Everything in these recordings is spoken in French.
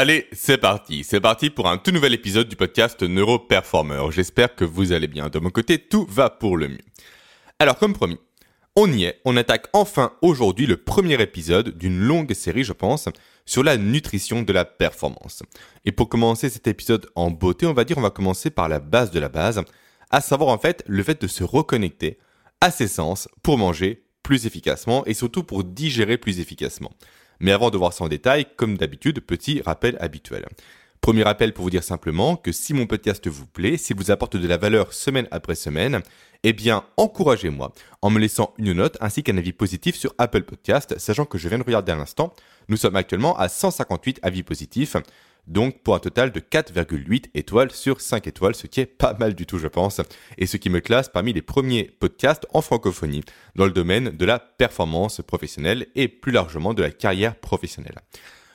Allez, c'est parti. C'est parti pour un tout nouvel épisode du podcast Neuroperformer. J'espère que vous allez bien. De mon côté, tout va pour le mieux. Alors, comme promis, on y est. On attaque enfin aujourd'hui le premier épisode d'une longue série, je pense, sur la nutrition de la performance. Et pour commencer cet épisode en beauté, on va dire, on va commencer par la base de la base, à savoir en fait le fait de se reconnecter à ses sens pour manger plus efficacement et surtout pour digérer plus efficacement. Mais avant de voir ça en détail, comme d'habitude, petit rappel habituel. Premier rappel pour vous dire simplement que si mon podcast vous plaît, s'il vous apporte de la valeur semaine après semaine, eh bien, encouragez-moi en me laissant une note ainsi qu'un avis positif sur Apple Podcast, sachant que je viens de regarder à l'instant, nous sommes actuellement à 158 avis positifs, donc pour un total de 4,8 étoiles sur 5 étoiles, ce qui est pas mal du tout je pense, et ce qui me classe parmi les premiers podcasts en francophonie dans le domaine de la performance professionnelle et plus largement de la carrière professionnelle.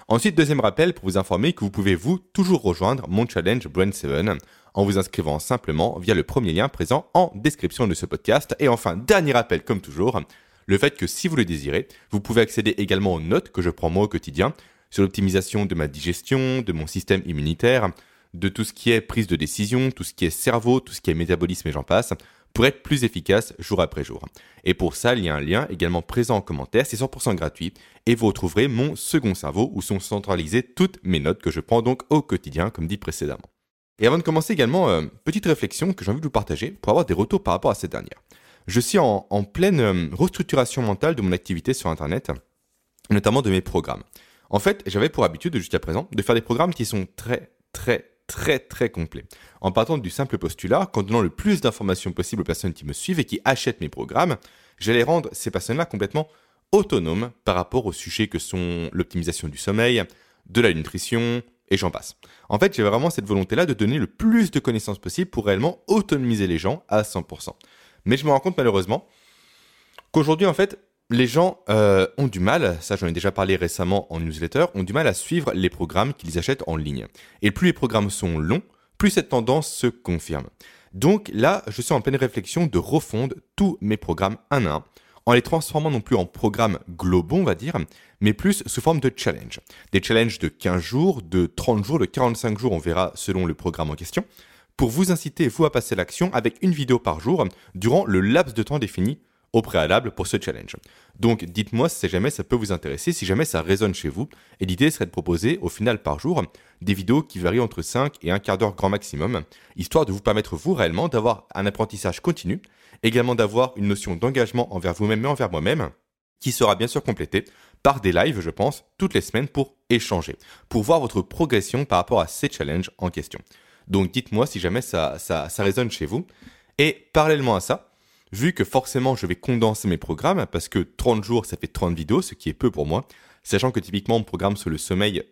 Ensuite, deuxième rappel pour vous informer que vous pouvez vous toujours rejoindre mon challenge Brain 7 en vous inscrivant simplement via le premier lien présent en description de ce podcast. Et enfin, dernier rappel comme toujours, le fait que si vous le désirez, vous pouvez accéder également aux notes que je prends moi au quotidien sur l'optimisation de ma digestion, de mon système immunitaire, de tout ce qui est prise de décision, tout ce qui est cerveau, tout ce qui est métabolisme et j'en passe, pour être plus efficace jour après jour. Et pour ça, il y a un lien également présent en commentaire, c'est 100% gratuit, et vous retrouverez mon second cerveau où sont centralisées toutes mes notes que je prends donc au quotidien, comme dit précédemment. Et avant de commencer également, euh, petite réflexion que j'ai envie de vous partager pour avoir des retours par rapport à cette dernière. Je suis en, pleine euh, restructuration mentale de mon activité sur Internet, notamment de mes programmes. En fait, j'avais pour habitude jusqu'à présent de faire des programmes qui sont très, très, très, très complets. En partant du simple postulat qu'en donnant le plus d'informations possible aux personnes qui me suivent et qui achètent mes programmes, j'allais rendre ces personnes-là complètement autonomes par rapport aux sujets que sont l'optimisation du sommeil, de la nutrition, et j'en passe. En fait, j'ai vraiment cette volonté-là de donner le plus de connaissances possible pour réellement autonomiser les gens à 100%. Mais je me rends compte malheureusement qu'aujourd'hui, en fait, les gens euh, ont du mal, ça j'en ai déjà parlé récemment en newsletter, ont du mal à suivre les programmes qu'ils achètent en ligne. Et plus les programmes sont longs, plus cette tendance se confirme. Donc là, je suis en pleine réflexion de refondre tous mes programmes un à un, en les transformant non plus en programmes globaux, on va dire, mais plus sous forme de challenge. Des challenges de 15 jours, de 30 jours, de 45 jours, on verra selon le programme en question, pour vous inciter, vous, à passer l'action avec une vidéo par jour durant le laps de temps défini au préalable pour ce challenge. Donc dites-moi si jamais ça peut vous intéresser, si jamais ça résonne chez vous. Et l'idée serait de proposer au final par jour des vidéos qui varient entre 5 et un quart d'heure grand maximum, histoire de vous permettre vous réellement d'avoir un apprentissage continu, également d'avoir une notion d'engagement envers vous-même et envers moi-même, qui sera bien sûr complétée par des lives, je pense, toutes les semaines pour échanger, pour voir votre progression par rapport à ces challenges en question. Donc dites-moi si jamais ça, ça, ça résonne chez vous. Et parallèlement à ça, vu que forcément je vais condenser mes programmes, parce que 30 jours ça fait 30 vidéos, ce qui est peu pour moi, sachant que typiquement mon programme sur le sommeil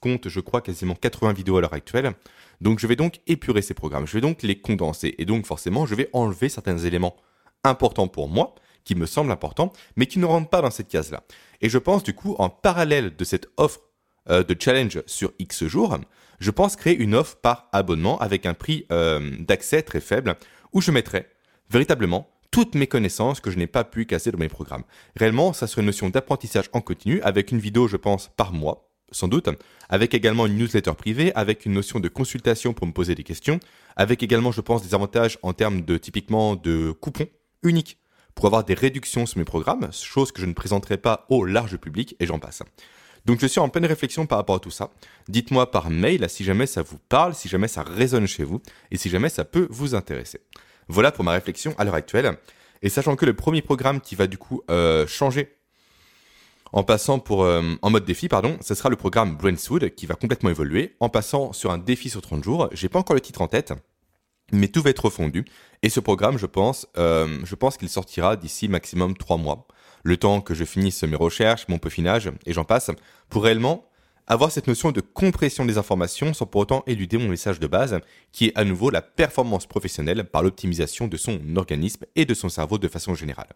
compte je crois quasiment 80 vidéos à l'heure actuelle, donc je vais donc épurer ces programmes, je vais donc les condenser, et donc forcément je vais enlever certains éléments importants pour moi, qui me semblent importants, mais qui ne rentrent pas dans cette case-là. Et je pense du coup en parallèle de cette offre euh, de challenge sur X jours, je pense créer une offre par abonnement avec un prix euh, d'accès très faible, où je mettrai véritablement toutes mes connaissances que je n'ai pas pu casser dans mes programmes. Réellement, ça serait une notion d'apprentissage en continu avec une vidéo, je pense, par mois, sans doute, avec également une newsletter privée, avec une notion de consultation pour me poser des questions, avec également, je pense, des avantages en termes de typiquement de coupons uniques pour avoir des réductions sur mes programmes, chose que je ne présenterai pas au large public et j'en passe. Donc je suis en pleine réflexion par rapport à tout ça. Dites-moi par mail si jamais ça vous parle, si jamais ça résonne chez vous et si jamais ça peut vous intéresser. Voilà pour ma réflexion à l'heure actuelle. Et sachant que le premier programme qui va du coup euh, changer en passant pour euh, mode défi, pardon, ce sera le programme Brainswood qui va complètement évoluer en passant sur un défi sur 30 jours. J'ai pas encore le titre en tête, mais tout va être refondu. Et ce programme, je pense, euh, je pense qu'il sortira d'ici maximum 3 mois. Le temps que je finisse mes recherches, mon peaufinage et j'en passe, pour réellement avoir cette notion de compression des informations sans pour autant éluder mon message de base, qui est à nouveau la performance professionnelle par l'optimisation de son organisme et de son cerveau de façon générale.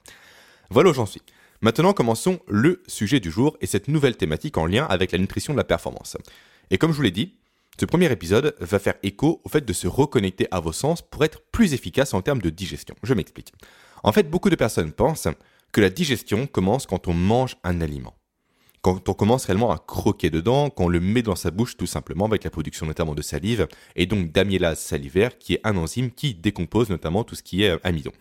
Voilà où j'en suis. Maintenant, commençons le sujet du jour et cette nouvelle thématique en lien avec la nutrition de la performance. Et comme je vous l'ai dit, ce premier épisode va faire écho au fait de se reconnecter à vos sens pour être plus efficace en termes de digestion. Je m'explique. En fait, beaucoup de personnes pensent que la digestion commence quand on mange un aliment quand on commence réellement à croquer dedans, quand on le met dans sa bouche tout simplement avec la production notamment de salive et donc d'amylase salivaire qui est un enzyme qui décompose notamment tout ce qui est euh, amidon.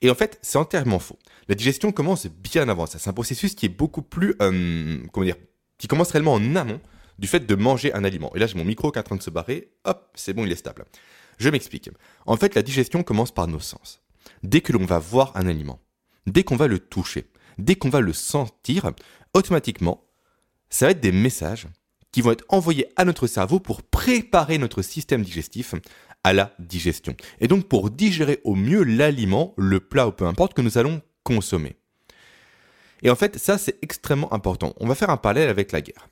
Et en fait, c'est entièrement faux. La digestion commence bien avant ça. C'est un processus qui est beaucoup plus, euh, comment dire, qui commence réellement en amont du fait de manger un aliment. Et là, j'ai mon micro qui est en train de se barrer. Hop, c'est bon, il est stable. Je m'explique. En fait, la digestion commence par nos sens. Dès que l'on va voir un aliment, dès qu'on va le toucher, dès qu'on va le sentir, automatiquement, ça va être des messages qui vont être envoyés à notre cerveau pour préparer notre système digestif à la digestion. Et donc pour digérer au mieux l'aliment, le plat ou peu importe que nous allons consommer. Et en fait, ça c'est extrêmement important. On va faire un parallèle avec la guerre.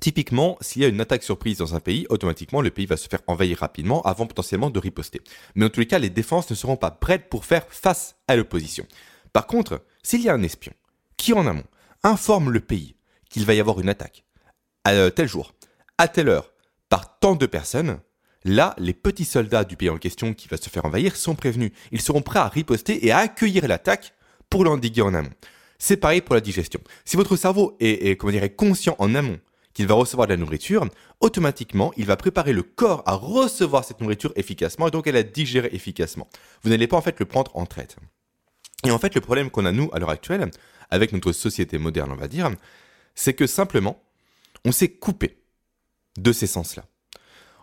Typiquement, s'il y a une attaque surprise dans un pays, automatiquement le pays va se faire envahir rapidement avant potentiellement de riposter. Mais en tous les cas, les défenses ne seront pas prêtes pour faire face à l'opposition. Par contre, s'il y a un espion qui en amont informe le pays qu'il va y avoir une attaque à euh, tel jour, à telle heure, par tant de personnes, là, les petits soldats du pays en question qui va se faire envahir sont prévenus. Ils seront prêts à riposter et à accueillir l'attaque pour l'endiguer en amont. C'est pareil pour la digestion. Si votre cerveau est, comment dire, conscient en amont qu'il va recevoir de la nourriture, automatiquement, il va préparer le corps à recevoir cette nourriture efficacement et donc à la digérer efficacement. Vous n'allez pas en fait le prendre en traite. Et en fait, le problème qu'on a nous à l'heure actuelle, avec notre société moderne, on va dire, c'est que simplement, on s'est coupé de ces sens-là.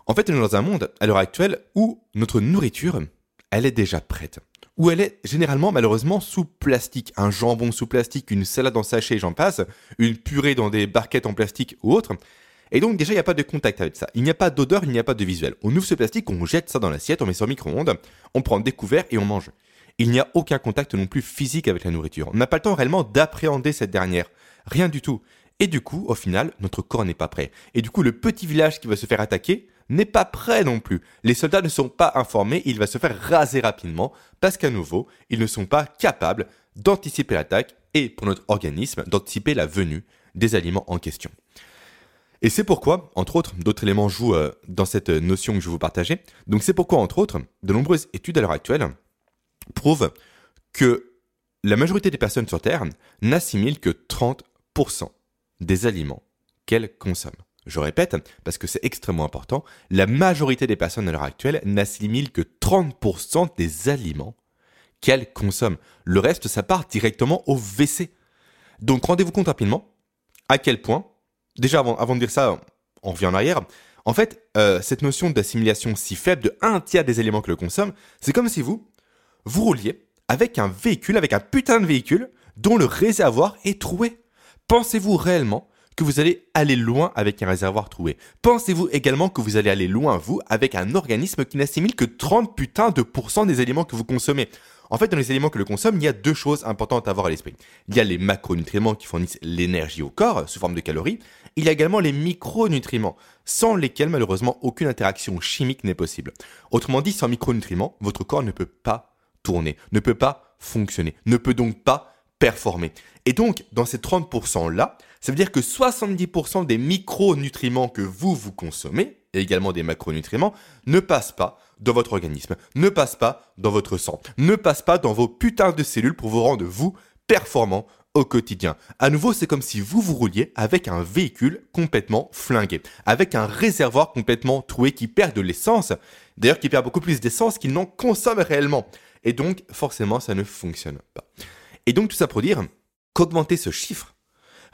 En fait, on est dans un monde, à l'heure actuelle, où notre nourriture, elle est déjà prête. Où elle est généralement, malheureusement, sous plastique. Un jambon sous plastique, une salade en sachet, j'en passe, une purée dans des barquettes en plastique ou autre. Et donc, déjà, il n'y a pas de contact avec ça. Il n'y a pas d'odeur, il n'y a pas de visuel. On ouvre ce plastique, on jette ça dans l'assiette, on met au micro-ondes, on prend des couverts et on mange il n'y a aucun contact non plus physique avec la nourriture. On n'a pas le temps réellement d'appréhender cette dernière. Rien du tout. Et du coup, au final, notre corps n'est pas prêt. Et du coup, le petit village qui va se faire attaquer n'est pas prêt non plus. Les soldats ne sont pas informés, il va se faire raser rapidement parce qu'à nouveau, ils ne sont pas capables d'anticiper l'attaque et pour notre organisme, d'anticiper la venue des aliments en question. Et c'est pourquoi, entre autres, d'autres éléments jouent euh, dans cette notion que je vais vous partager. Donc c'est pourquoi, entre autres, de nombreuses études à l'heure actuelle prouve que la majorité des personnes sur Terre n'assimilent que 30% des aliments qu'elles consomment. Je répète, parce que c'est extrêmement important, la majorité des personnes à l'heure actuelle n'assimilent que 30% des aliments qu'elles consomment. Le reste, ça part directement au WC. Donc rendez-vous compte rapidement à quel point, déjà avant, de dire ça, on revient en arrière, en fait, euh, cette notion d'assimilation si faible de un tiers des éléments que le consomme, c'est comme si vous, vous rouliez avec un véhicule, avec un putain de véhicule dont le réservoir est troué. Pensez-vous réellement que vous allez aller loin avec un réservoir troué? Pensez-vous également que vous allez aller loin, vous, avec un organisme qui n'assimile que 30 putains de pourcents des aliments que vous consommez? En fait, dans les aliments que le consomme, il y a deux choses importantes à avoir à l'esprit. Il y a les macronutriments qui fournissent l'énergie au corps sous forme de calories. Il y a également les micronutriments, sans lesquels malheureusement aucune interaction chimique n'est possible. Autrement dit, sans micronutriments, votre corps ne peut pas tourner, ne peut pas fonctionner, ne peut donc pas performer. Et donc, dans ces 30%-là, ça veut dire que 70% des micronutriments que vous, vous consommez, et également des macronutriments, ne passent pas dans votre organisme, ne passent pas dans votre sang, ne passent pas dans vos putains de cellules pour vous rendre, vous, performant au quotidien. À nouveau, c'est comme si vous vous rouliez avec un véhicule complètement flingué, avec un réservoir complètement troué qui perd de l'essence, d'ailleurs qui perd beaucoup plus d'essence qu'il n'en consomme réellement. Et donc, forcément, ça ne fonctionne pas. Et donc, tout ça pour dire qu'augmenter ce chiffre,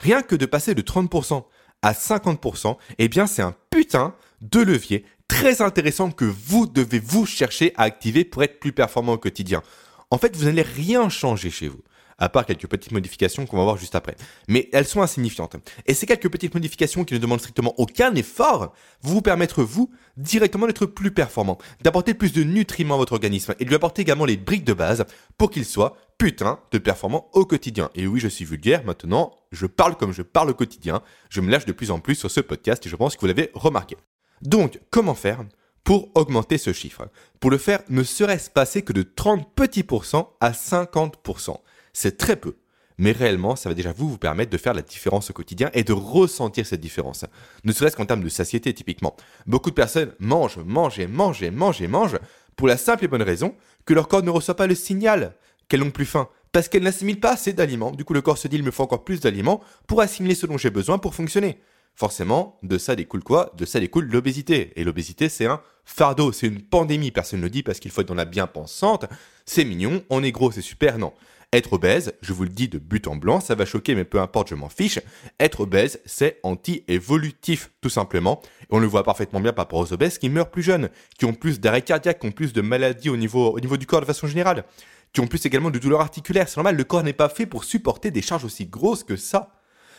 rien que de passer de 30% à 50%, eh bien, c'est un putain de levier très intéressant que vous devez vous chercher à activer pour être plus performant au quotidien. En fait, vous n'allez rien changer chez vous à part quelques petites modifications qu'on va voir juste après. Mais elles sont insignifiantes. Et ces quelques petites modifications qui ne demandent strictement aucun effort vont vous permettre, vous, directement d'être plus performant, d'apporter plus de nutriments à votre organisme et de lui apporter également les briques de base pour qu'il soit putain de performant au quotidien. Et oui, je suis vulgaire, maintenant, je parle comme je parle au quotidien, je me lâche de plus en plus sur ce podcast et je pense que vous l'avez remarqué. Donc, comment faire pour augmenter ce chiffre? Pour le faire, ne serait-ce passer que de 30 petits pourcents à 50% c'est très peu. Mais réellement, ça va déjà vous vous permettre de faire la différence au quotidien et de ressentir cette différence. Ne serait-ce qu'en termes de satiété, typiquement. Beaucoup de personnes mangent, mangent et mangent et mangent et mangent pour la simple et bonne raison que leur corps ne reçoit pas le signal qu'elles n'ont plus faim. Parce qu'elle n'assimile pas assez d'aliments. Du coup, le corps se dit, il me faut encore plus d'aliments pour assimiler ce dont j'ai besoin pour fonctionner. Forcément, de ça découle quoi? De ça découle l'obésité. Et l'obésité, c'est un fardeau, c'est une pandémie. Personne ne le dit parce qu'il faut être dans la bien-pensante. C'est mignon, on est gros, c'est super. Non. Être obèse, je vous le dis de but en blanc, ça va choquer, mais peu importe, je m'en fiche. Être obèse, c'est anti-évolutif, tout simplement. Et on le voit parfaitement bien par rapport aux obèses qui meurent plus jeunes, qui ont plus d'arrêt cardiaque, qui ont plus de maladies au niveau, au niveau du corps de façon générale, qui ont plus également de douleurs articulaires. C'est normal, le corps n'est pas fait pour supporter des charges aussi grosses que ça.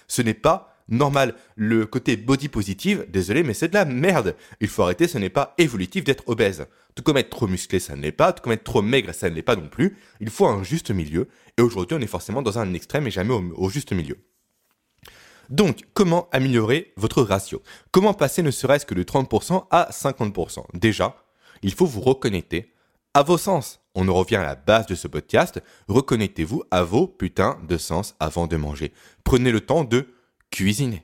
Ce n'est pas normal. Le côté body positive, désolé, mais c'est de la merde. Il faut arrêter, ce n'est pas évolutif d'être obèse. Tout comme être trop musclé, ça ne l'est pas. Tout comme être trop maigre, ça ne l'est pas non plus. Il faut un juste milieu. Et aujourd'hui, on est forcément dans un extrême et jamais au, juste milieu. Donc, comment améliorer votre ratio? Comment passer ne serait-ce que de 30% à 50% Déjà, il faut vous reconnecter à vos sens. On en revient à la base de ce podcast. Reconnectez-vous à vos putains de sens avant de manger. Prenez le temps de cuisiner.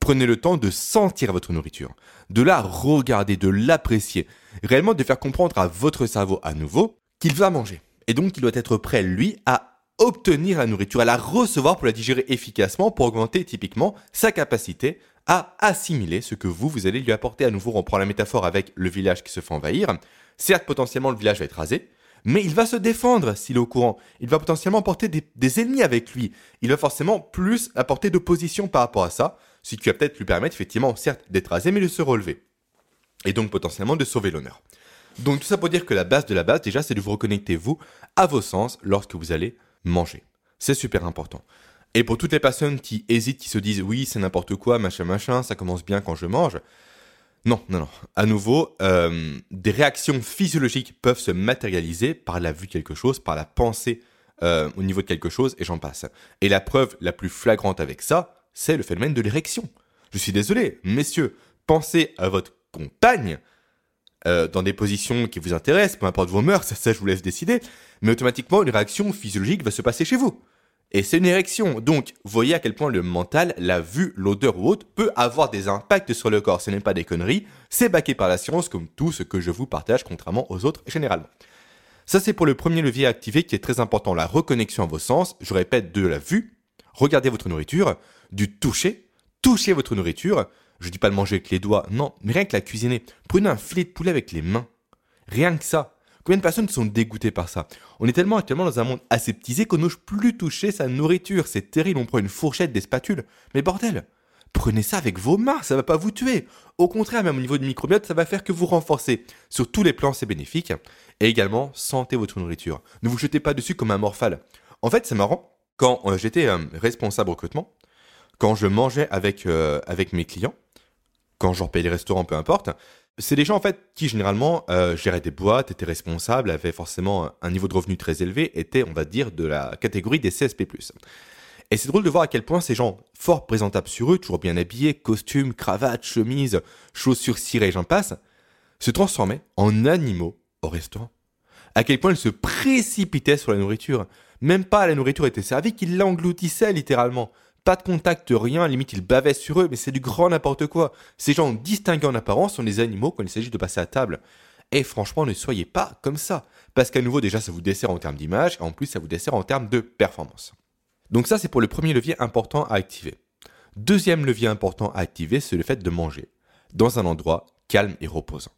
Prenez le temps de sentir votre nourriture, de la regarder, de l'apprécier, réellement de faire comprendre à votre cerveau à nouveau qu'il va manger. Et donc il doit être prêt, lui, à obtenir la nourriture, à la recevoir pour la digérer efficacement, pour augmenter typiquement sa capacité à assimiler ce que vous, vous allez lui apporter à nouveau. On prend la métaphore avec le village qui se fait envahir. Certes, potentiellement, le village va être rasé, mais il va se défendre s'il est au courant. Il va potentiellement porter des, ennemis avec lui. Il va forcément plus apporter d'opposition par rapport à ça, ce qui va peut-être lui permettre effectivement, certes, d'être rasé, mais de se relever. Et donc potentiellement de sauver l'honneur. Donc tout ça pour dire que la base de la base, déjà, c'est de vous reconnecter, vous, à vos sens lorsque vous allez manger. C'est super important. Et pour toutes les personnes qui hésitent, qui se disent oui, c'est n'importe quoi, machin, machin, ça commence bien quand je mange, non, non, non. À nouveau, euh, des réactions physiologiques peuvent se matérialiser par la vue de quelque chose, par la pensée euh, au niveau de quelque chose, et j'en passe. Et la preuve la plus flagrante avec ça, c'est le phénomène de l'érection. Je suis désolé, messieurs, pensez à votre compagne euh, dans des positions qui vous intéressent, peu importe vos mœurs, ça je vous laisse décider, mais automatiquement une réaction physiologique va se passer chez vous. Et c'est une érection. Donc, voyez à quel point le mental, la vue, l'odeur ou autre peut avoir des impacts sur le corps. Ce n'est pas des conneries, c'est baqué par la science comme tout ce que je vous partage contrairement aux autres généralement. Ça, c'est pour le premier levier à activer qui est très important, la reconnexion à vos sens. Je répète, de la vue, regardez votre nourriture, du toucher, touchez votre nourriture. Je dis pas de manger avec les doigts, non, mais rien que la cuisiner. Prenez un filet de poulet avec les mains. Rien que ça. Combien de personnes sont dégoûtées par ça? On est tellement actuellement dans un monde aseptisé qu'on n'ose plus toucher sa nourriture. C'est terrible, on prend une fourchette, des spatules. Mais bordel, prenez ça avec vos mains, ça va pas vous tuer. Au contraire, même au niveau du microbiote, ça va faire que vous renforcer. Sur tous les plans, c'est bénéfique. Et également, sentez votre nourriture. Ne vous jetez pas dessus comme un morphale. En fait, c'est marrant. Quand euh, j'étais euh, responsable recrutement, quand je mangeais avec, euh, avec mes clients, quand je repayais les restaurants, peu importe, c'est des gens en fait qui généralement euh, géraient des boîtes, étaient responsables, avaient forcément un niveau de revenu très élevé, étaient on va dire de la catégorie des CSP+. Et c'est drôle de voir à quel point ces gens, fort présentables sur eux, toujours bien habillés, costumes, cravates, chemises, chaussures cirées, j'en passe, se transformaient en animaux au restaurant. À quel point ils se précipitaient sur la nourriture. Même pas la nourriture était servie, qu'ils l'engloutissaient littéralement. Pas de contact, rien, limite ils bavaient sur eux, mais c'est du grand n'importe quoi. Ces gens distingués en apparence sont des animaux quand il s'agit de passer à table. Et franchement, ne soyez pas comme ça. Parce qu'à nouveau, déjà, ça vous dessert en termes d'image, et en plus, ça vous dessert en termes de performance. Donc ça, c'est pour le premier levier important à activer. Deuxième levier important à activer, c'est le fait de manger dans un endroit calme et reposant.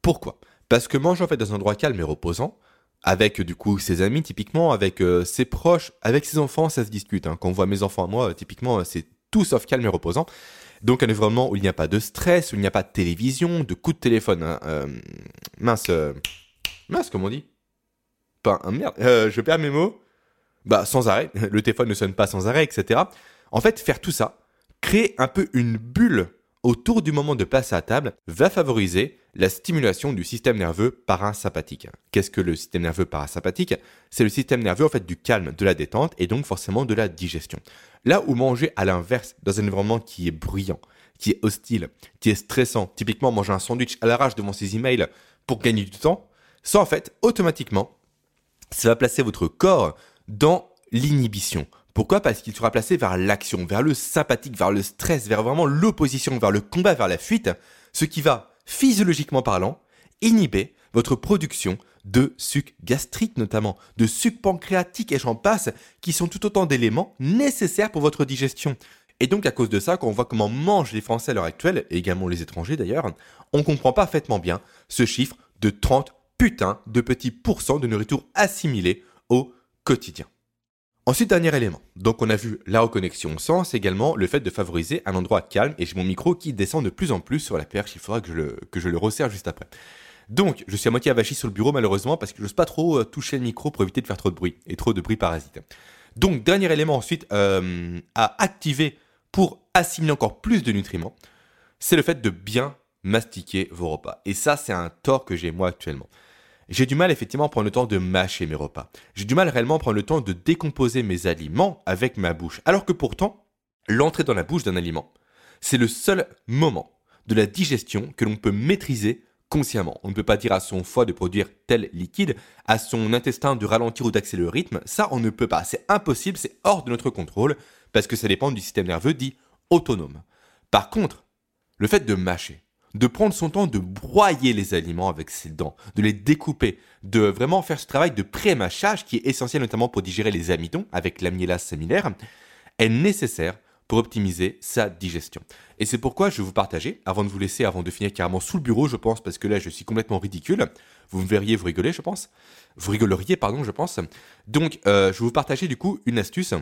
Pourquoi? Parce que manger en fait dans un endroit calme et reposant, avec du coup ses amis typiquement, avec euh, ses proches, avec ses enfants, ça se discute. Hein. Quand on voit mes enfants à moi, euh, typiquement, euh, c'est tout sauf calme et reposant. Donc un environnement où il n'y a pas de stress, où il n'y a pas de télévision, de coups de téléphone. Hein. mince, mince, comment on dit? Pas un merde, je perds mes mots. Bah sans arrêt, le téléphone ne sonne pas sans arrêt, etc. En fait, faire tout ça, créer un peu une bulle autour du moment de passer à table va favoriser la stimulation du système nerveux parasympathique. Qu'est-ce que le système nerveux parasympathique? C'est le système nerveux en fait du calme, de la détente et donc forcément de la digestion. Là où manger à l'inverse dans un environnement qui est bruyant, qui est hostile, qui est stressant, typiquement manger un sandwich à l'arrache devant ses emails pour gagner du temps, ça en fait automatiquement ça va placer votre corps dans l'inhibition, pourquoi? Parce qu'il sera placé vers l'action, vers le sympathique, vers le stress, vers vraiment l'opposition, vers le combat, vers la fuite, ce qui va, physiologiquement parlant, inhiber votre production de sucre gastrique notamment, de sucre pancréatique et j'en passe, qui sont tout autant d'éléments nécessaires pour votre digestion. Et donc à cause de ça, quand on voit comment mangent les Français à l'heure actuelle, et également les étrangers d'ailleurs, on comprend parfaitement bien ce chiffre de 30 putains de petits pourcents de nourriture assimilée au quotidien. Ensuite, dernier élément. Donc, on a vu la reconnexion au sens, également le fait de favoriser un endroit calme, et j'ai mon micro qui descend de plus en plus sur la perche, il faudra que je le, que resserre juste après. Donc, je suis à moitié avachi sur le bureau malheureusement parce que je n'ose pas trop euh, toucher le micro pour éviter de faire trop de bruit et trop de bruit parasite. Donc, dernier élément ensuite euh, à activer pour assimiler encore plus de nutriments, c'est le fait de bien mastiquer vos repas. Et ça, c'est un tort que j'ai moi actuellement. J'ai du mal effectivement à prendre le temps de mâcher mes repas. J'ai du mal réellement à prendre le temps de décomposer mes aliments avec ma bouche. Alors que pourtant, l'entrée dans la bouche d'un aliment, c'est le seul moment de la digestion que l'on peut maîtriser consciemment. On ne peut pas dire à son foie de produire tel liquide, à son intestin de ralentir ou d'accélérer le rythme. Ça, on ne peut pas. C'est impossible, c'est hors de notre contrôle, parce que ça dépend du système nerveux dit autonome. Par contre, le fait de mâcher, de prendre son temps de broyer les aliments avec ses dents, de les découper, de vraiment faire ce travail de pré-mâchage qui est essentiel notamment pour digérer les amidons avec l'amylase similaire, est nécessaire pour optimiser sa digestion. Et c'est pourquoi je vais vous partager, avant de vous laisser, avant de finir carrément sous le bureau, je pense, parce que là je suis complètement ridicule, vous me verriez, vous rigolez, je pense, vous rigoleriez, pardon, je pense. Donc euh, je vais vous partager du coup une astuce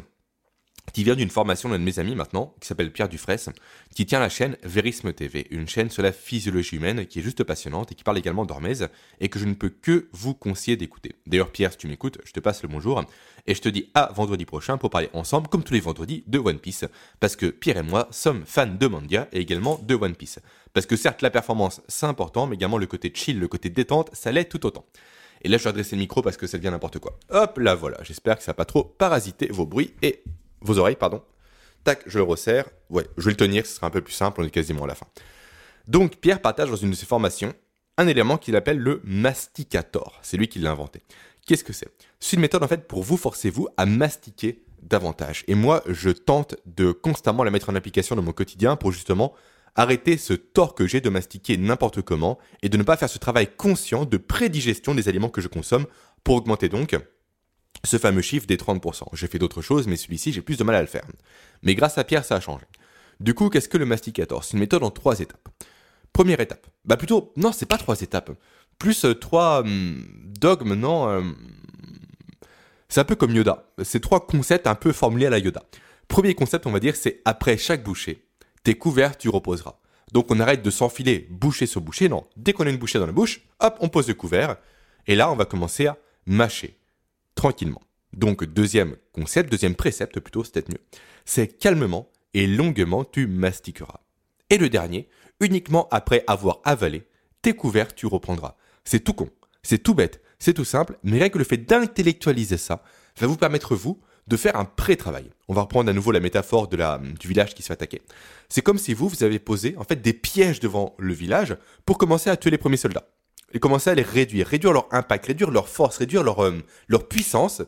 qui vient d'une formation d'un de mes amis maintenant, qui s'appelle Pierre Dufresne, qui tient la chaîne Verisme TV, une chaîne sur la physiologie humaine qui est juste passionnante et qui parle également d'hormèse et que je ne peux que vous conseiller d'écouter. D'ailleurs, Pierre, si tu m'écoutes, je te passe le bonjour et je te dis à vendredi prochain pour parler ensemble, comme tous les vendredis, de One Piece. Parce que Pierre et moi sommes fans de manga et également de One Piece. Parce que certes, la performance, c'est important, mais également le côté chill, le côté détente, ça l'est tout autant. Et là, je vais adresser le micro parce que ça devient n'importe quoi. Hop là, voilà. J'espère que ça n'a pas trop parasité vos bruits et vos oreilles, pardon. Tac, je le resserre. Ouais, je vais le tenir, ce sera un peu plus simple, on est quasiment à la fin. Donc, Pierre partage dans une de ses formations un élément qu'il appelle le masticator. C'est lui qui l'a inventé. Qu'est-ce que c'est? C'est une méthode en fait pour vous, forcez-vous à mastiquer davantage. Et moi, je tente de constamment la mettre en application dans mon quotidien pour justement arrêter ce tort que j'ai de mastiquer n'importe comment et de ne pas faire ce travail conscient de prédigestion des aliments que je consomme pour augmenter donc ce fameux chiffre des 30%. J'ai fait d'autres choses, mais celui-ci, j'ai plus de mal à le faire. Mais grâce à Pierre, ça a changé. Du coup, qu'est-ce que le masticator? C'est une méthode en trois étapes. Première étape. Bah plutôt, non, c'est pas trois étapes. Plus euh, trois hum, dogmes, non. Euh, c'est un peu comme Yoda. C'est trois concepts un peu formulés à la Yoda. Premier concept, on va dire, c'est après chaque bouchée, t'es couvert, tu reposeras. Donc on arrête de s'enfiler bouchée sur bouchée, non. Dès qu'on a une bouchée dans la bouche, hop, on pose le couvert. Et là, on va commencer à mâcher tranquillement. Donc deuxième concept, deuxième précepte plutôt, c'est peut-être mieux. C'est calmement et longuement tu mastiqueras. Et le dernier, uniquement après avoir avalé, tes couverts tu reprendras. C'est tout con, c'est tout bête, c'est tout simple, mais rien que le fait d'intellectualiser ça va vous permettre vous de faire un pré-travail. On va reprendre à nouveau la métaphore du village qui se fait attaquer. C'est comme si vous, vous avez posé en fait des pièges devant le village pour commencer à tuer les premiers soldats et commencer à les réduire, réduire leur impact, réduire leur force, réduire leur, euh, leur puissance,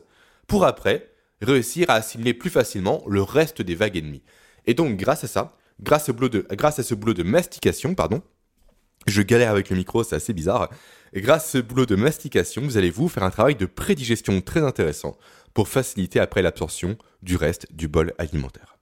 pour après réussir à assimiler plus facilement le reste des vagues ennemies. Et donc, grâce à ça, grâce, au de, grâce à ce boulot de mastication, pardon, je galère avec le micro, c'est assez bizarre. Grâce à ce boulot de mastication, vous allez vous faire un travail de prédigestion très intéressant pour faciliter après l'absorption du reste du bol alimentaire.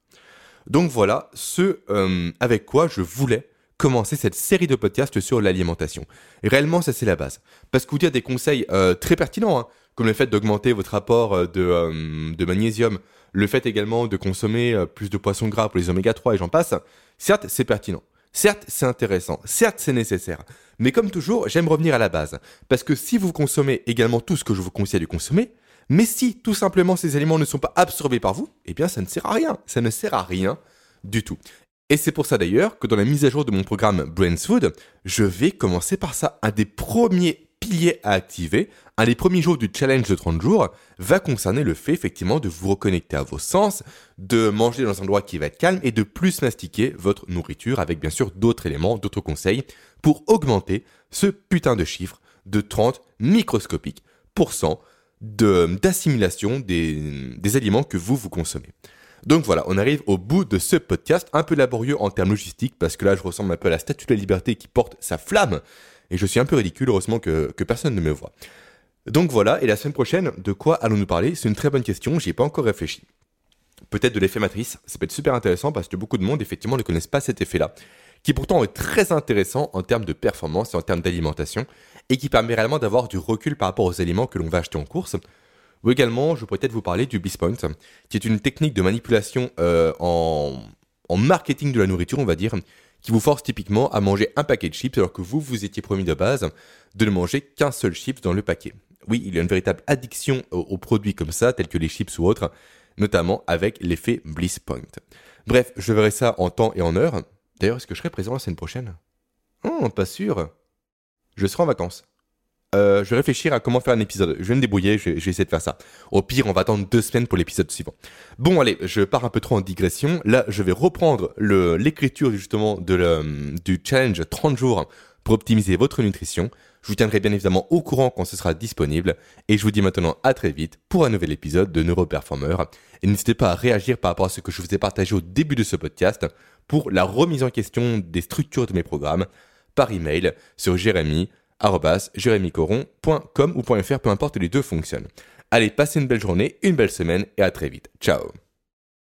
Donc voilà ce euh, avec quoi je voulais commencer cette série de podcasts sur l'alimentation. Réellement, ça c'est la base. Parce que vous dire des conseils euh, très pertinents, hein, comme le fait d'augmenter votre apport euh, de, euh, de, magnésium, le fait également de consommer plus de poissons gras pour les oméga 3 et j'en passe, certes c'est pertinent. Certes, c'est intéressant, certes, c'est nécessaire. Mais comme toujours, j'aime revenir à la base. Parce que si vous consommez également tout ce que je vous conseille de consommer, mais si tout simplement ces aliments ne sont pas absorbés par vous, eh bien ça ne sert à rien. Ça ne sert à rien du tout. Et c'est pour ça d'ailleurs que dans la mise à jour de mon programme Brains Food, je vais commencer par ça. Un des premiers piliers à activer, un des premiers jours du challenge de 30 jours, va concerner le fait effectivement de vous reconnecter à vos sens, de manger dans un endroit qui va être calme et de plus mastiquer votre nourriture avec bien sûr d'autres éléments, d'autres conseils pour augmenter ce putain de chiffre de 30 microscopiques d'assimilation des, des aliments que vous vous consommez. Donc voilà, on arrive au bout de ce podcast, un peu laborieux en termes logistiques, parce que là je ressemble un peu à la statue de la liberté qui porte sa flamme, et je suis un peu ridicule, heureusement que, personne ne me voit. Donc voilà, et la semaine prochaine, de quoi allons-nous parler? C'est une très bonne question, j'y ai pas encore réfléchi. Peut-être de l'effet matrice, ça peut être super intéressant parce que beaucoup de monde effectivement ne connaissent pas cet effet-là, qui pourtant est très intéressant en termes de performance et en termes d'alimentation, et qui permet réellement d'avoir du recul par rapport aux aliments que l'on va acheter en course. Ou également, je pourrais peut-être vous parler du Point, qui est une technique de manipulation euh, en, en marketing de la nourriture, on va dire, qui vous force typiquement à manger un paquet de chips alors que vous vous étiez promis de base de ne manger qu'un seul chips dans le paquet. Oui, il y a une véritable addiction aux, produits comme ça, tels que les chips ou autres, notamment avec l'effet Bliss Point. Bref, je verrai ça en temps et en heure. D'ailleurs, est-ce que je serai présent la semaine prochaine? Oh, pas sûr. Je serai en vacances. Euh, je vais réfléchir à comment faire un épisode. Je vais me débrouiller, je vais, essayer de faire ça. Au pire, on va attendre deux semaines pour l'épisode suivant. Bon, allez, je pars un peu trop en digression. Là, je vais reprendre l'écriture justement du challenge 30 jours pour optimiser votre nutrition. Je vous tiendrai bien évidemment au courant quand ce sera disponible. Et je vous dis maintenant à très vite pour un nouvel épisode de Neuroperformer. Et n'hésitez pas à réagir par rapport à ce que je vous ai partagé au début de ce podcast pour la remise en question des structures de mes programmes par email sur jérémy jérémycoron.com ou .fr, peu importe, les deux fonctionnent. Allez, passez une belle journée, une belle semaine et à très vite. Ciao